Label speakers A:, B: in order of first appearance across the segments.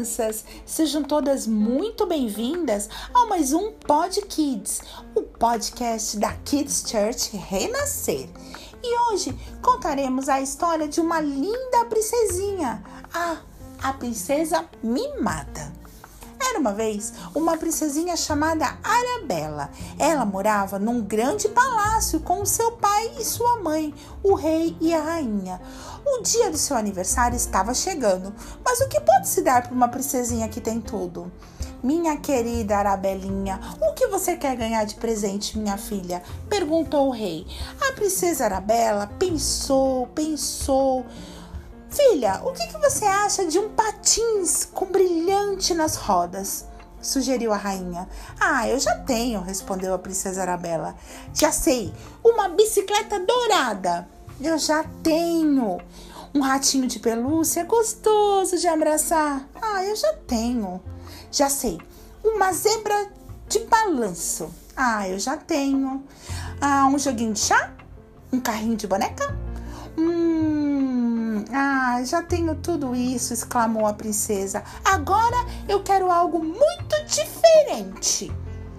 A: crianças! Sejam todas muito bem-vindas a mais um Pod Kids, o podcast da Kids Church Renascer. E hoje contaremos a história de uma linda princesinha, a, a princesa mimada. Era uma vez uma princesinha chamada Arabella. Ela morava num grande palácio com seu pai e sua mãe, o rei e a rainha. O dia do seu aniversário estava chegando, mas o que pode se dar para uma princesinha que tem tudo? Minha querida Arabelinha, o que você quer ganhar de presente, minha filha? perguntou o rei. A princesa Arabella pensou, pensou. Filha, o que, que você acha de um patins com brilhante nas rodas? Sugeriu a rainha. Ah, eu já tenho, respondeu a princesa Arabella. Já sei, uma bicicleta dourada. Eu já tenho. Um ratinho de pelúcia gostoso de abraçar. Ah, eu já tenho. Já sei. Uma zebra de balanço. Ah, eu já tenho. Ah, um joguinho de chá? Um carrinho de boneca? Ah, já tenho tudo isso, exclamou a princesa. Agora eu quero algo muito diferente.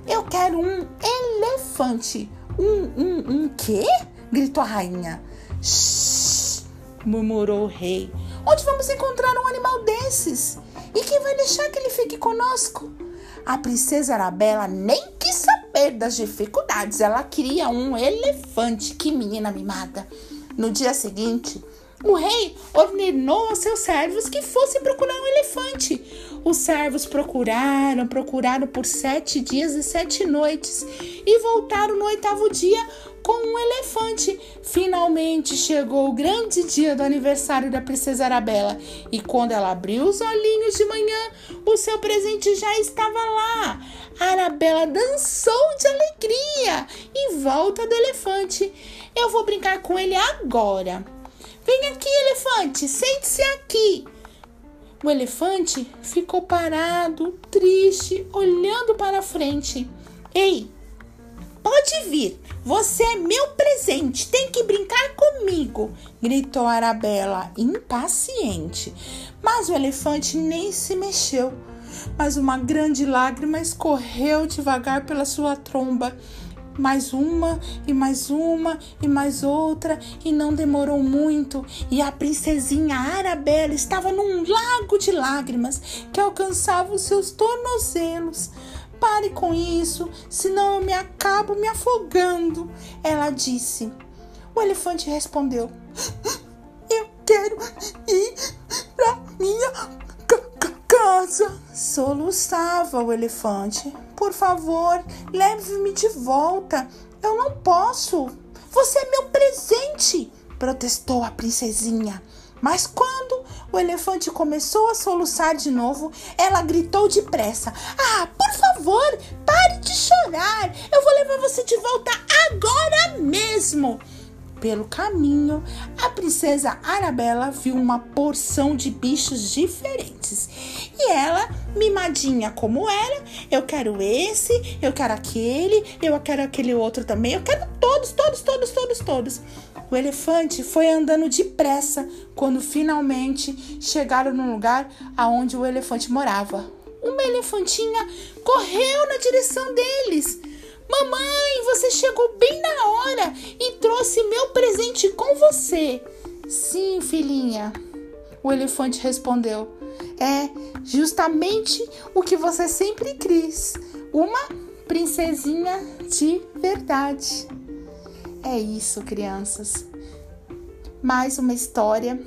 A: Eu quero um elefante. Um, um, um quê? gritou a rainha. Shhh, murmurou o rei. Onde vamos encontrar um animal desses? E quem vai deixar que ele fique conosco? A princesa Arabella nem quis saber das dificuldades. Ela queria um elefante. Que menina mimada. No dia seguinte, o rei ordenou aos seus servos que fossem procurar um elefante. Os servos procuraram, procuraram por sete dias e sete noites e voltaram no oitavo dia com um elefante. Finalmente chegou o grande dia do aniversário da princesa Arabella e quando ela abriu os olhinhos de manhã, o seu presente já estava lá. Arabella dançou de alegria em volta do elefante. Eu vou brincar com ele agora. Vem aqui, elefante, sente-se aqui. O elefante ficou parado, triste, olhando para frente. Ei, pode vir, você é meu presente, tem que brincar comigo, gritou Arabella, impaciente. Mas o elefante nem se mexeu. Mas uma grande lágrima escorreu devagar pela sua tromba mais uma e mais uma e mais outra, e não demorou muito, e a princesinha Arabella estava num lago de lágrimas que alcançava os seus tornozelos. Pare com isso, senão eu me acabo me afogando, ela disse. O elefante respondeu: Eu quero ir para minha casa. Soluçava o elefante. Por favor, leve-me de volta. Eu não posso. Você é meu presente, protestou a princesinha. Mas quando o elefante começou a soluçar de novo, ela gritou depressa: Ah, por favor, pare de chorar. Eu vou levar você de volta agora mesmo. Pelo caminho, a princesa Arabella viu uma porção de bichos diferentes. E ela, mimadinha como era, eu quero esse, eu quero aquele, eu quero aquele outro também, eu quero todos, todos, todos, todos, todos. O elefante foi andando depressa quando finalmente chegaram no lugar aonde o elefante morava. Uma elefantinha correu na direção deles. Mamãe, você chegou bem na hora trouxe meu presente com você. Sim, filhinha. O elefante respondeu. É justamente o que você sempre quis. Uma princesinha de verdade. É isso, crianças. Mais uma história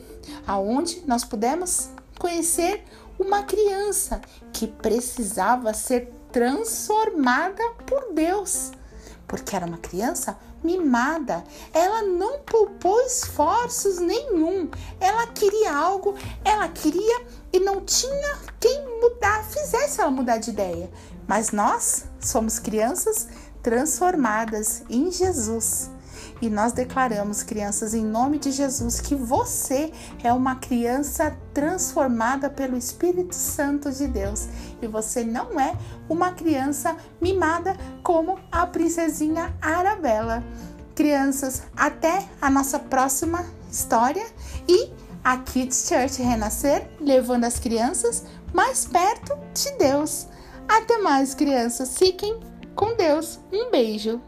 A: aonde nós pudemos conhecer uma criança que precisava ser transformada por Deus, porque era uma criança mimada. Ela não poupou esforços nenhum. Ela queria algo, ela queria e não tinha quem mudar, fizesse ela mudar de ideia. Mas nós somos crianças transformadas em Jesus. E nós declaramos, crianças, em nome de Jesus, que você é uma criança transformada pelo Espírito Santo de Deus. E você não é uma criança mimada como a princesinha Arabella. Crianças, até a nossa próxima história e a Kids Church Renascer, levando as crianças mais perto de Deus. Até mais, crianças. Fiquem com Deus. Um beijo.